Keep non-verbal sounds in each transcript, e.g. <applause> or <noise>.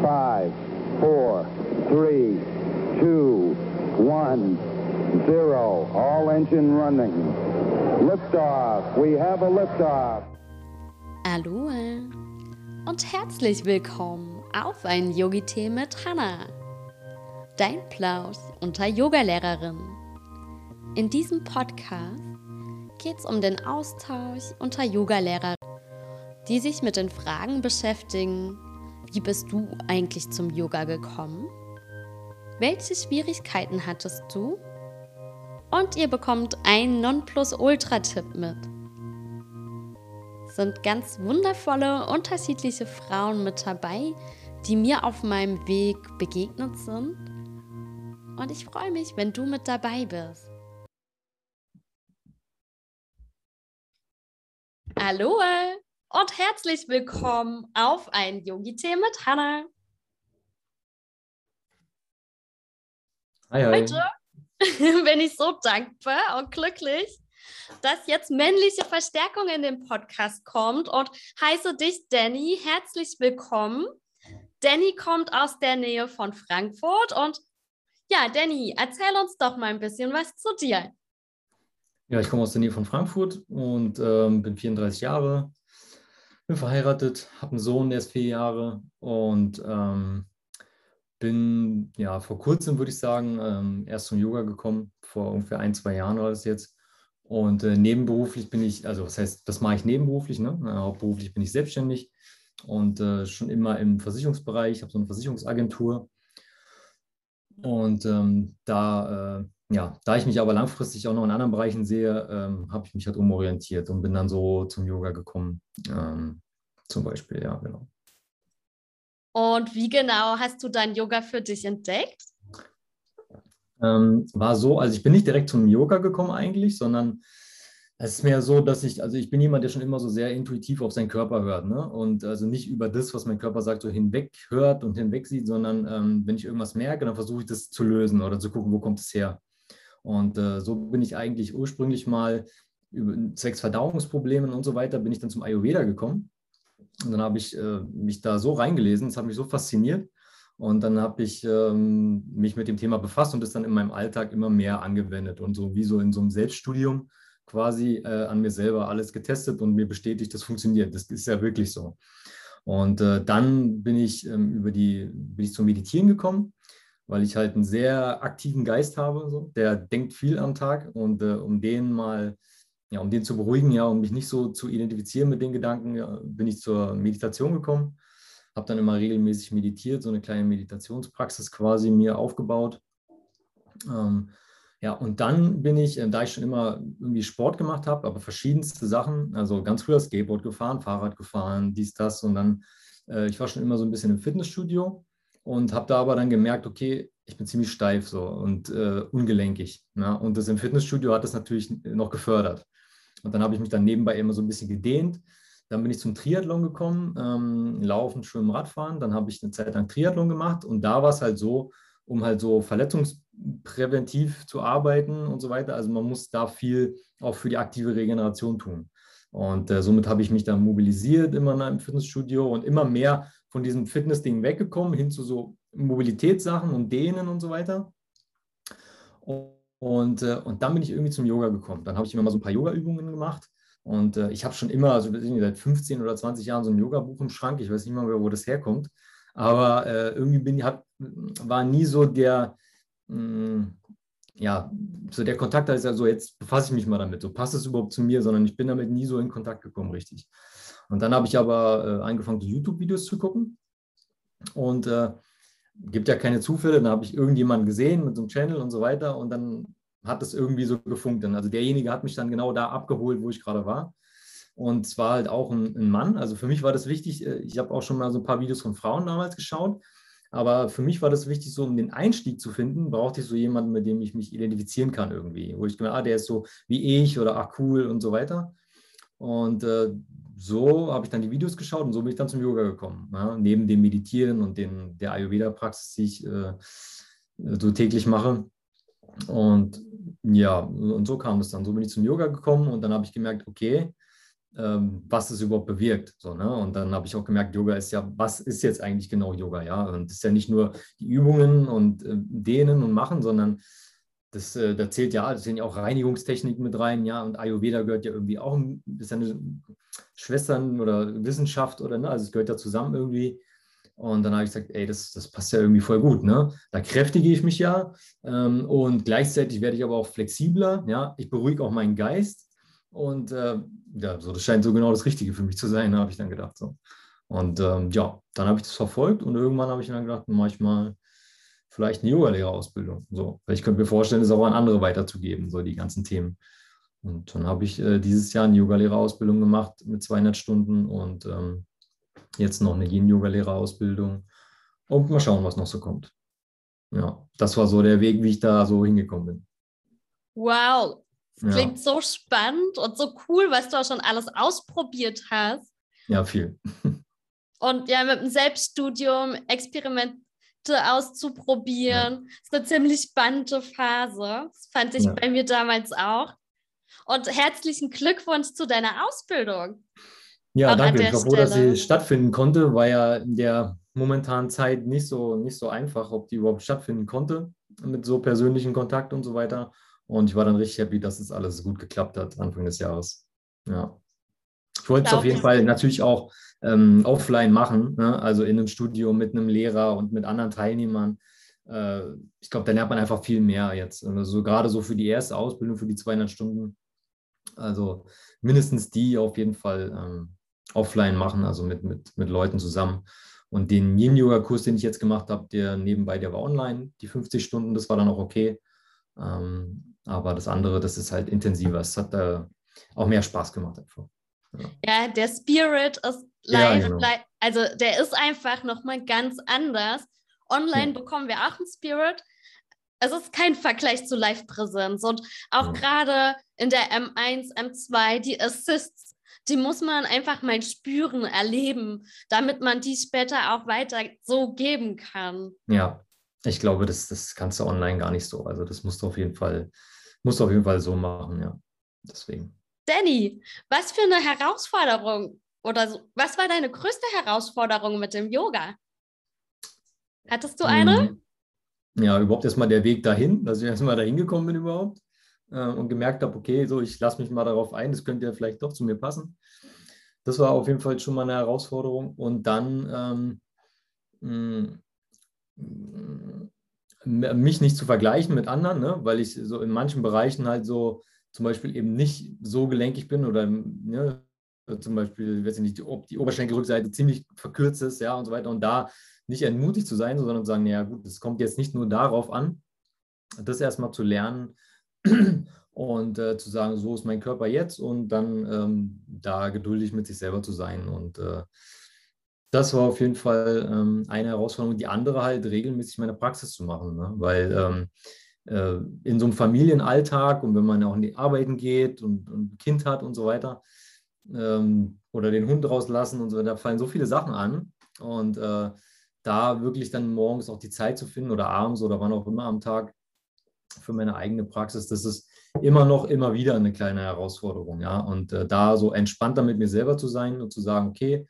Five, four, three, two, one, zero. All engine running. Liftoff. We have a liftoff. Aloha und herzlich willkommen auf ein Yogi-Tee mit Hannah. Dein Plausch unter Yogalehrerin. In diesem Podcast geht es um den Austausch unter Yogalehrern, die sich mit den Fragen beschäftigen, wie bist du eigentlich zum Yoga gekommen? Welche Schwierigkeiten hattest du? Und ihr bekommt einen Nonplusultra-Tipp mit. Sind ganz wundervolle, unterschiedliche Frauen mit dabei, die mir auf meinem Weg begegnet sind. Und ich freue mich, wenn du mit dabei bist. Hallo und herzlich willkommen auf ein Yogi-Tee mit Hannah. Hi, hi. Heute <laughs> bin ich so dankbar und glücklich, dass jetzt männliche Verstärkung in den Podcast kommt und heiße dich Danny herzlich willkommen. Danny kommt aus der Nähe von Frankfurt und ja, Danny, erzähl uns doch mal ein bisschen was zu dir. Ja, ich komme aus der Nähe von Frankfurt und ähm, bin 34 Jahre, bin verheiratet, habe einen Sohn, der ist vier Jahre und ähm, bin ja vor kurzem, würde ich sagen, ähm, erst zum Yoga gekommen, vor ungefähr ein, zwei Jahren war das jetzt. Und äh, nebenberuflich bin ich, also was heißt, das mache ich nebenberuflich, ne? Äh, hauptberuflich bin ich selbstständig und äh, schon immer im Versicherungsbereich, ich habe so eine Versicherungsagentur. Und ähm, da, äh, ja, da ich mich aber langfristig auch noch in anderen Bereichen sehe, ähm, habe ich mich halt umorientiert und bin dann so zum Yoga gekommen. Ähm, zum Beispiel, ja, genau. Und wie genau hast du dein Yoga für dich entdeckt? Ähm, war so, also ich bin nicht direkt zum Yoga gekommen eigentlich, sondern es ist mehr so, dass ich, also ich bin jemand, der schon immer so sehr intuitiv auf seinen Körper hört, ne? Und also nicht über das, was mein Körper sagt, so hinweg hört und hinweg sieht, sondern ähm, wenn ich irgendwas merke, dann versuche ich das zu lösen oder zu gucken, wo kommt es her. Und äh, so bin ich eigentlich ursprünglich mal über zwecks Verdauungsproblemen und so weiter, bin ich dann zum Ayurveda gekommen. Und dann habe ich äh, mich da so reingelesen, es hat mich so fasziniert. Und dann habe ich ähm, mich mit dem Thema befasst und das dann in meinem Alltag immer mehr angewendet und so wie so in so einem Selbststudium quasi äh, an mir selber alles getestet und mir bestätigt, das funktioniert. Das ist ja wirklich so. Und äh, dann bin ich ähm, über die, bin ich zum Meditieren gekommen, weil ich halt einen sehr aktiven Geist habe, so. der denkt viel am Tag und äh, um den mal ja, um den zu beruhigen, ja, um mich nicht so zu identifizieren mit den Gedanken, ja, bin ich zur Meditation gekommen. Habe dann immer regelmäßig meditiert, so eine kleine Meditationspraxis quasi mir aufgebaut. Ähm, ja, und dann bin ich, äh, da ich schon immer irgendwie Sport gemacht habe, aber verschiedenste Sachen, also ganz früher Skateboard gefahren, Fahrrad gefahren, dies, das und dann, äh, ich war schon immer so ein bisschen im Fitnessstudio und habe da aber dann gemerkt, okay, ich bin ziemlich steif so und äh, ungelenkig. Ja? Und das im Fitnessstudio hat das natürlich noch gefördert. Und dann habe ich mich dann nebenbei immer so ein bisschen gedehnt. Dann bin ich zum Triathlon gekommen, ähm, Laufen, Schwimmen, Radfahren. Dann habe ich eine Zeit lang Triathlon gemacht und da war es halt so, um halt so verletzungspräventiv zu arbeiten und so weiter. Also man muss da viel auch für die aktive Regeneration tun. Und äh, somit habe ich mich dann mobilisiert immer im Fitnessstudio und immer mehr von diesem Fitness-Ding weggekommen hin zu so Mobilitätssachen und Dehnen und so weiter. Und äh, und dann bin ich irgendwie zum Yoga gekommen. Dann habe ich immer mal so ein paar Yoga-Übungen gemacht. Und äh, ich habe schon immer, also seit 15 oder 20 Jahren so ein Yoga-Buch im Schrank. Ich weiß nicht mal, wo das herkommt. Aber äh, irgendwie bin, hab, war nie so der, mh, mm, ja, so der Kontakt, da ist ja so, jetzt befasse ich mich mal damit. So passt es überhaupt zu mir, sondern ich bin damit nie so in Kontakt gekommen, richtig. Und dann habe ich aber äh, angefangen, YouTube-Videos zu gucken. Und äh, gibt ja keine Zufälle, dann habe ich irgendjemanden gesehen mit so einem Channel und so weiter und dann hat es irgendwie so gefunkt. Also derjenige hat mich dann genau da abgeholt, wo ich gerade war. Und es war halt auch ein, ein, Mann. Also für mich war das wichtig. Äh, ich habe auch schon mal so ein paar Videos von Frauen damals geschaut. Aber für mich war das wichtig, so um den Einstieg zu finden, brauchte ich so jemanden, mit dem ich mich identifizieren kann irgendwie. Wo ich gemerkt ah, der ist so wie ich oder ach cool und so weiter. Und äh, so habe ich dann die Videos geschaut und so bin ich dann zum Yoga gekommen. Ja, neben dem Meditieren und dem, der Ayurveda-Praxis, die ich äh, so täglich mache. Und ja, und so kam es dann. So bin ich zum Yoga gekommen und dann habe ich gemerkt, okay, ähm, was es überhaupt bewirkt. So, ne? Und dann habe ich auch gemerkt, Yoga ist ja, was ist jetzt eigentlich genau Yoga? Ja, und es ist ja nicht nur die Übungen und äh, Dehnen und Machen, sondern das, äh, da zählt ja, da sind ja auch Reinigungstechniken mit rein, ja, und Ayurveda gehört ja irgendwie auch, ist ja eine Schwestern- oder Wissenschaft oder, ne, also es gehört ja zusammen irgendwie. Und dann habe ich gesagt, ey, das, das passt ja irgendwie voll gut, ne? Da kräftige ich mich ja ähm, und gleichzeitig werde ich aber auch flexibler, ja. Ich beruhige auch meinen Geist und äh, ja, so, das scheint so genau das Richtige für mich zu sein, habe ich dann gedacht. So. Und ähm, ja, dann habe ich das verfolgt und irgendwann habe ich dann gedacht, mache ich mal vielleicht eine Yogalehrerausbildung. So, ich könnte mir vorstellen, das auch an andere weiterzugeben, so die ganzen Themen. Und dann habe ich äh, dieses Jahr eine Yogalehrerausbildung gemacht mit 200 Stunden und ähm, jetzt noch eine Yin-Yoga-Lehrerausbildung und mal schauen, was noch so kommt. Ja, das war so der Weg, wie ich da so hingekommen bin. Wow, das klingt ja. so spannend und so cool, was du auch schon alles ausprobiert hast. Ja, viel. <laughs> Und ja, mit dem Selbststudium, Experimente auszuprobieren. Ja. Das ist eine ziemlich spannende Phase. Das fand ich ja. bei mir damals auch. Und herzlichen Glückwunsch zu deiner Ausbildung. Ja, danke. Ich war froh, dass sie stattfinden konnte. War ja in der momentanen Zeit nicht so, nicht so einfach, ob die überhaupt stattfinden konnte mit so persönlichen Kontakt und so weiter. Und ich war dann richtig happy, dass es alles gut geklappt hat Anfang des Jahres. Ja. Ich wollte es auf jeden Fall natürlich auch ähm, offline machen, ne? also in einem Studio mit einem Lehrer und mit anderen Teilnehmern. Äh, ich glaube, da lernt man einfach viel mehr jetzt. Also gerade so für die erste Ausbildung, für die 200 Stunden. Also mindestens die auf jeden Fall ähm, offline machen, also mit, mit, mit Leuten zusammen. Und den Yin-Yoga-Kurs, den ich jetzt gemacht habe, der nebenbei, der war online, die 50 Stunden, das war dann auch okay. Ähm, aber das andere, das ist halt intensiver. Es hat äh, auch mehr Spaß gemacht einfach. Ja, ja der Spirit ist live, ja, genau. live, also der ist einfach nochmal ganz anders. Online ja. bekommen wir auch einen Spirit. Es ist kein Vergleich zu Live-Präsenz. Und auch gerade in der M1, M2, die Assists, die muss man einfach mal spüren, erleben, damit man die später auch weiter so geben kann. Ja, ich glaube, das, das kannst du online gar nicht so. Also das musst du auf jeden Fall, musst du auf jeden Fall so machen, ja. Deswegen. Danny, was für eine Herausforderung oder so, was war deine größte Herausforderung mit dem Yoga? Hattest du eine? Mm, ja, überhaupt erstmal der Weg dahin, dass ich erstmal dahin gekommen bin überhaupt äh, und gemerkt habe, okay, so ich lasse mich mal darauf ein, das könnte ja vielleicht doch zu mir passen. Das war auf jeden Fall schon mal eine Herausforderung. Und dann ähm, mm, mich nicht zu vergleichen mit anderen, ne? weil ich so in manchen Bereichen halt so zum Beispiel eben nicht so gelenkig bin oder ne, zum Beispiel, weiß ich nicht, ob die Oberschenkelrückseite ziemlich verkürzt ist, ja, und so weiter. Und da nicht entmutigt zu sein, sondern zu sagen, ja gut, es kommt jetzt nicht nur darauf an, das erstmal zu lernen und äh, zu sagen, so ist mein Körper jetzt und dann ähm, da geduldig mit sich selber zu sein. Und äh, das war auf jeden Fall ähm, eine Herausforderung. Die andere halt regelmäßig meine Praxis zu machen, ne? weil ähm, äh, in so einem Familienalltag und wenn man auch in die Arbeiten geht und, und ein Kind hat und so weiter ähm, oder den Hund rauslassen und so, da fallen so viele Sachen an und äh, da wirklich dann morgens auch die Zeit zu finden oder abends oder wann auch immer am Tag für meine eigene Praxis, das ist immer noch, immer wieder eine kleine Herausforderung, ja. Und äh, da so entspannter mit mir selber zu sein und zu sagen, okay,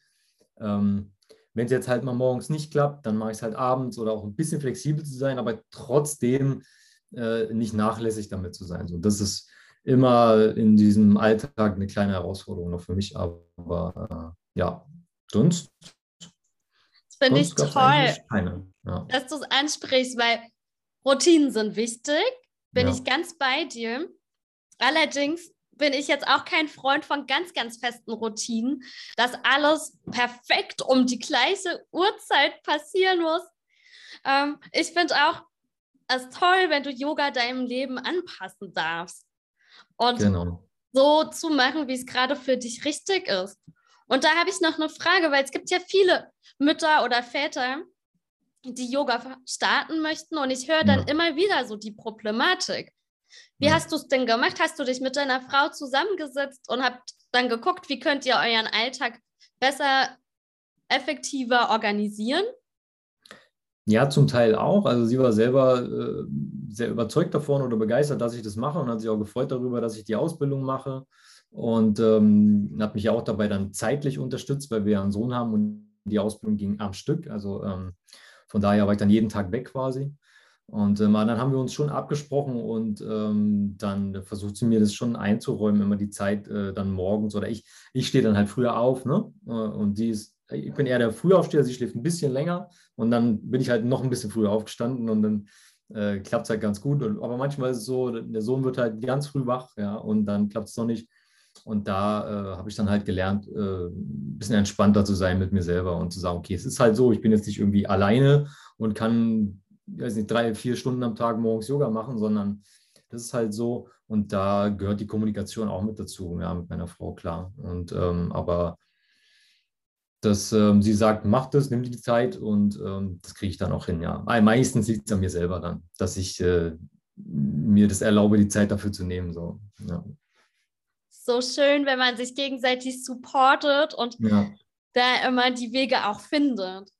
ähm, wenn es jetzt halt mal morgens nicht klappt, dann mache ich es halt abends oder auch ein bisschen flexibel zu sein, aber trotzdem äh, nicht nachlässig damit zu sein. So, das ist immer in diesem Alltag eine kleine Herausforderung noch für mich, aber äh, ja, sonst. Das finde ich toll, ja. dass du es ansprichst, weil Routinen sind wichtig, bin ja. ich ganz bei dir. Allerdings bin ich jetzt auch kein Freund von ganz, ganz festen Routinen, dass alles perfekt um die gleiche Uhrzeit passieren muss. Ähm, ich finde auch es toll, wenn du Yoga deinem Leben anpassen darfst. Und genau. so zu machen, wie es gerade für dich richtig ist. Und da habe ich noch eine Frage, weil es gibt ja viele Mütter oder Väter, die Yoga starten möchten und ich höre dann ja. immer wieder so die Problematik. Wie ja. hast du es denn gemacht? Hast du dich mit deiner Frau zusammengesetzt und habt dann geguckt, wie könnt ihr euren Alltag besser, effektiver organisieren? Ja, zum Teil auch. Also sie war selber äh, sehr überzeugt davon oder begeistert, dass ich das mache und hat sich auch gefreut darüber, dass ich die Ausbildung mache. und ähm, hat mich auch dabei dann zeitlich unterstützt, weil wir einen Sohn haben und die Ausbildung ging am Stück. Also ähm, von daher war ich dann jeden Tag weg quasi. Und ähm, dann haben wir uns schon abgesprochen und ähm, dann versucht sie mir das schon einzuräumen, immer die Zeit äh, dann morgens oder ich, ich stehe dann halt früher auf, ne? Äh, und die ist, ich bin eher der Frühaufsteher, sie schläft ein bisschen länger und dann bin ich halt noch ein bisschen früher aufgestanden und dann äh, klappt es halt ganz gut. Und, aber manchmal ist es so, der Sohn wird halt ganz früh wach, ja, und dann klappt es noch nicht. Und da äh, habe ich dann halt gelernt, äh, ein bisschen entspannter zu sein mit mir selber und zu sagen, okay, es ist halt so, ich bin jetzt nicht irgendwie alleine und kann weiß nicht, drei, vier Stunden am Tag morgens Yoga machen, sondern das ist halt so. Und da gehört die Kommunikation auch mit dazu, ja, mit meiner Frau, klar. Und ähm, aber dass ähm, sie sagt, mach das, nimm dir die Zeit und ähm, das kriege ich dann auch hin, ja. Weil meistens liegt es an mir selber dann, dass ich äh, mir das erlaube, die Zeit dafür zu nehmen. So, ja. so schön, wenn man sich gegenseitig supportet und ja. da immer die Wege auch findet.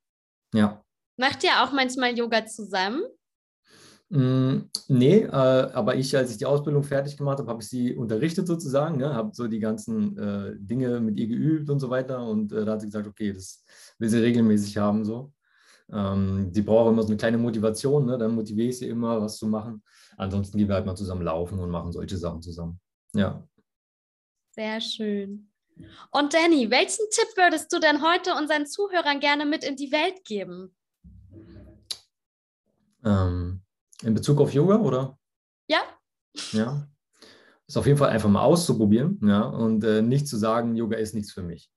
Ja, Macht ihr auch manchmal Yoga zusammen? Mm, nee, äh, aber ich, als ich die Ausbildung fertig gemacht habe, habe ich sie unterrichtet sozusagen, ne? habe so die ganzen äh, Dinge mit ihr geübt und so weiter. Und äh, da hat sie gesagt, okay, das will sie regelmäßig haben. So. Ähm, die braucht immer so eine kleine Motivation, ne? dann motiviere ich sie immer, was zu machen. Ansonsten gehen wir halt mal zusammen laufen und machen solche Sachen zusammen. Ja. Sehr schön. Und Danny, welchen Tipp würdest du denn heute unseren Zuhörern gerne mit in die Welt geben? Ähm, in Bezug auf Yoga, oder? Ja. Ja. Ist auf jeden Fall einfach mal auszuprobieren, ja, und äh, nicht zu sagen, Yoga ist nichts für mich.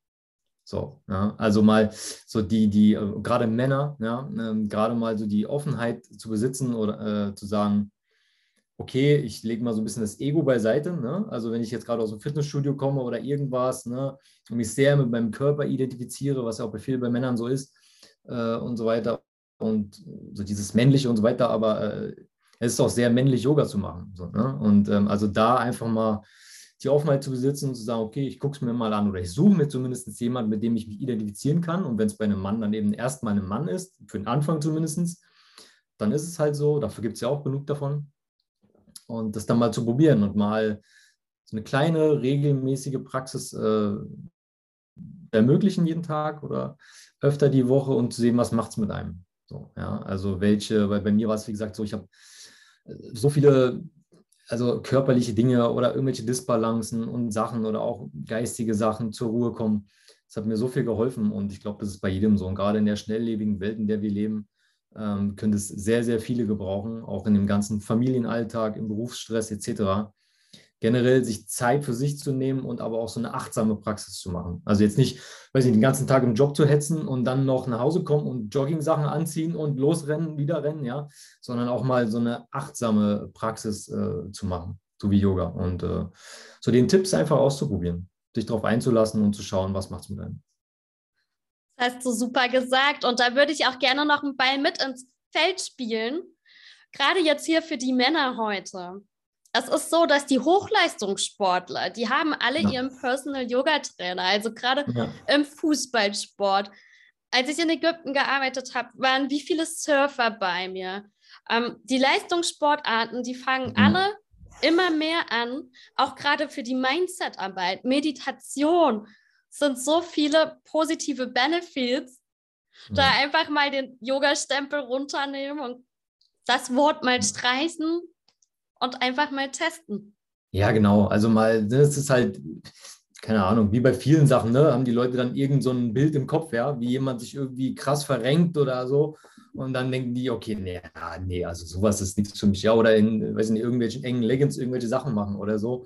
So, ja, also mal so die, die, äh, gerade Männer, ja, äh, gerade mal so die Offenheit zu besitzen oder äh, zu sagen, okay, ich lege mal so ein bisschen das Ego beiseite. Ne? Also wenn ich jetzt gerade aus dem Fitnessstudio komme oder irgendwas ne, und mich sehr mit meinem Körper identifiziere, was ja auch bei vielen bei Männern so ist äh, und so weiter und so dieses männliche und so weiter, aber äh, es ist auch sehr männlich, Yoga zu machen. So, ne? Und ähm, also da einfach mal die Offenheit zu besitzen und zu sagen, okay, ich gucke es mir mal an oder ich suche mir zumindest jemanden, mit dem ich mich identifizieren kann. Und wenn es bei einem Mann dann eben erstmal ein Mann ist, für den Anfang zumindest, dann ist es halt so, dafür gibt es ja auch genug davon. Und das dann mal zu probieren und mal so eine kleine, regelmäßige Praxis äh, ermöglichen jeden Tag oder öfter die Woche und zu sehen, was macht es mit einem. So, ja, also welche, weil bei mir war es, wie gesagt, so, ich habe äh, so viele, also körperliche Dinge oder irgendwelche Disbalancen und Sachen oder auch geistige Sachen zur Ruhe kommen. Das hat mir so viel geholfen und ich glaube, das ist bei jedem so. Und gerade in der schnelllebigen Welt, in der wir leben, ähm, können es sehr, sehr viele gebrauchen, auch in dem ganzen Familienalltag, im Berufsstress etc generell sich Zeit für sich zu nehmen und aber auch so eine achtsame Praxis zu machen. Also jetzt nicht, weiß ich, den ganzen Tag im Job zu hetzen und dann noch nach Hause kommen und Jogging-Sachen anziehen und losrennen, wieder rennen, ja, sondern auch mal so eine achtsame Praxis äh, zu machen, so wie Yoga. Und äh, so den Tipps einfach auszuprobieren, sich darauf einzulassen und zu schauen, was macht es mit einem. Das hast du super gesagt. Und da würde ich auch gerne noch einen Ball mit ins Feld spielen. Gerade jetzt hier für die Männer heute es ist so, dass die Hochleistungssportler, die haben alle ja. ihren Personal Yoga Trainer, also gerade ja. im Fußballsport. Als ich in Ägypten gearbeitet habe, waren wie viele Surfer bei mir. Ähm, die Leistungssportarten, die fangen ja. alle immer mehr an, auch gerade für die Mindset-Arbeit, Meditation, sind so viele positive Benefits. Da einfach mal den Yoga-Stempel runternehmen und das Wort mal streichen und einfach mal testen. Ja, genau. Also mal, das ist halt, keine Ahnung, wie bei vielen Sachen, ne, haben die Leute dann irgend so ein Bild im Kopf, ja, wie jemand sich irgendwie krass verrenkt oder so. Und dann denken die, okay, nee, nee, also sowas ist nichts für mich, ja, oder in, weiß nicht, irgendwelchen engen Leggings irgendwelche Sachen machen oder so.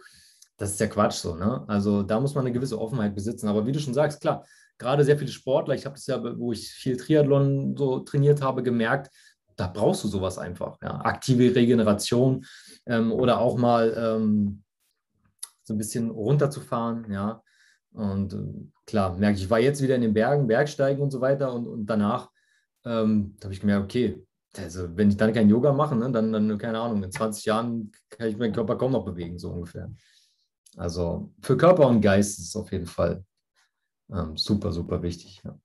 Das ist ja Quatsch so, ne? Also da muss man eine gewisse Offenheit besitzen. Aber wie du schon sagst, klar, gerade sehr viele Sportler, ich habe das ja, wo ich viel Triathlon so trainiert habe, gemerkt, da brauchst du sowas einfach. Ja. Aktive Regeneration ähm, oder auch mal ähm, so ein bisschen runterzufahren. Ja. Und äh, klar, merke ich, ich war jetzt wieder in den Bergen, Bergsteigen und so weiter. Und, und danach ähm, habe ich gemerkt, okay, also wenn ich dann kein Yoga mache, ne, dann, dann, keine Ahnung, in 20 Jahren kann ich meinen Körper kaum noch bewegen, so ungefähr. Also für Körper und Geist ist es auf jeden Fall ähm, super, super wichtig. Ja.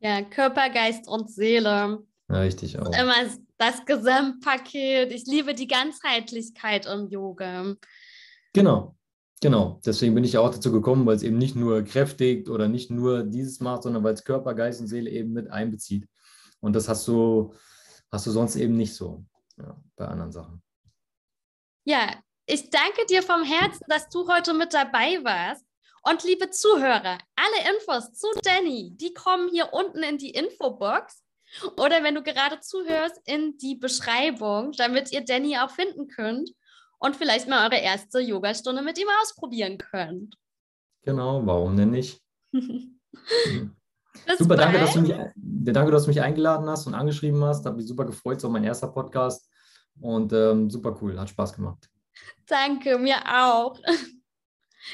ja, Körper, Geist und Seele. Ja, richtig auch. Immer das Gesamtpaket. Ich liebe die Ganzheitlichkeit im Yoga. Genau. Genau, deswegen bin ich auch dazu gekommen, weil es eben nicht nur kräftigt oder nicht nur dieses macht, sondern weil es Körper, Geist und Seele eben mit einbezieht. Und das hast du, hast du sonst eben nicht so ja, bei anderen Sachen. Ja, ich danke dir vom Herzen, dass du heute mit dabei warst. Und liebe Zuhörer, alle Infos zu Danny, die kommen hier unten in die Infobox oder wenn du gerade zuhörst, in die Beschreibung, damit ihr Danny auch finden könnt und vielleicht mal eure erste Yogastunde mit ihm ausprobieren könnt. Genau, warum denn nicht? <laughs> super, danke dass, du mich, danke, dass du mich eingeladen hast und angeschrieben hast. Hat mich super gefreut, so mein erster Podcast. Und ähm, super cool, hat Spaß gemacht. Danke, mir auch.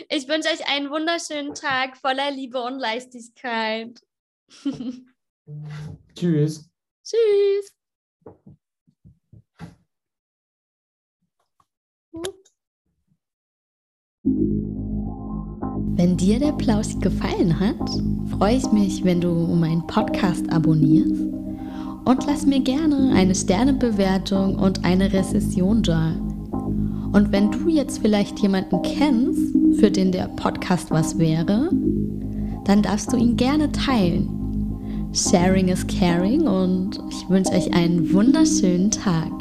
Ich wünsche euch einen wunderschönen Tag voller Liebe und Leichtigkeit. <laughs> Tschüss. Tschüss. Wenn dir der Plausch gefallen hat, freue ich mich, wenn du meinen Podcast abonnierst und lass mir gerne eine Sternebewertung und eine Rezession da. Und wenn du jetzt vielleicht jemanden kennst, für den der Podcast was wäre, dann darfst du ihn gerne teilen. Sharing is caring und ich wünsche euch einen wunderschönen Tag.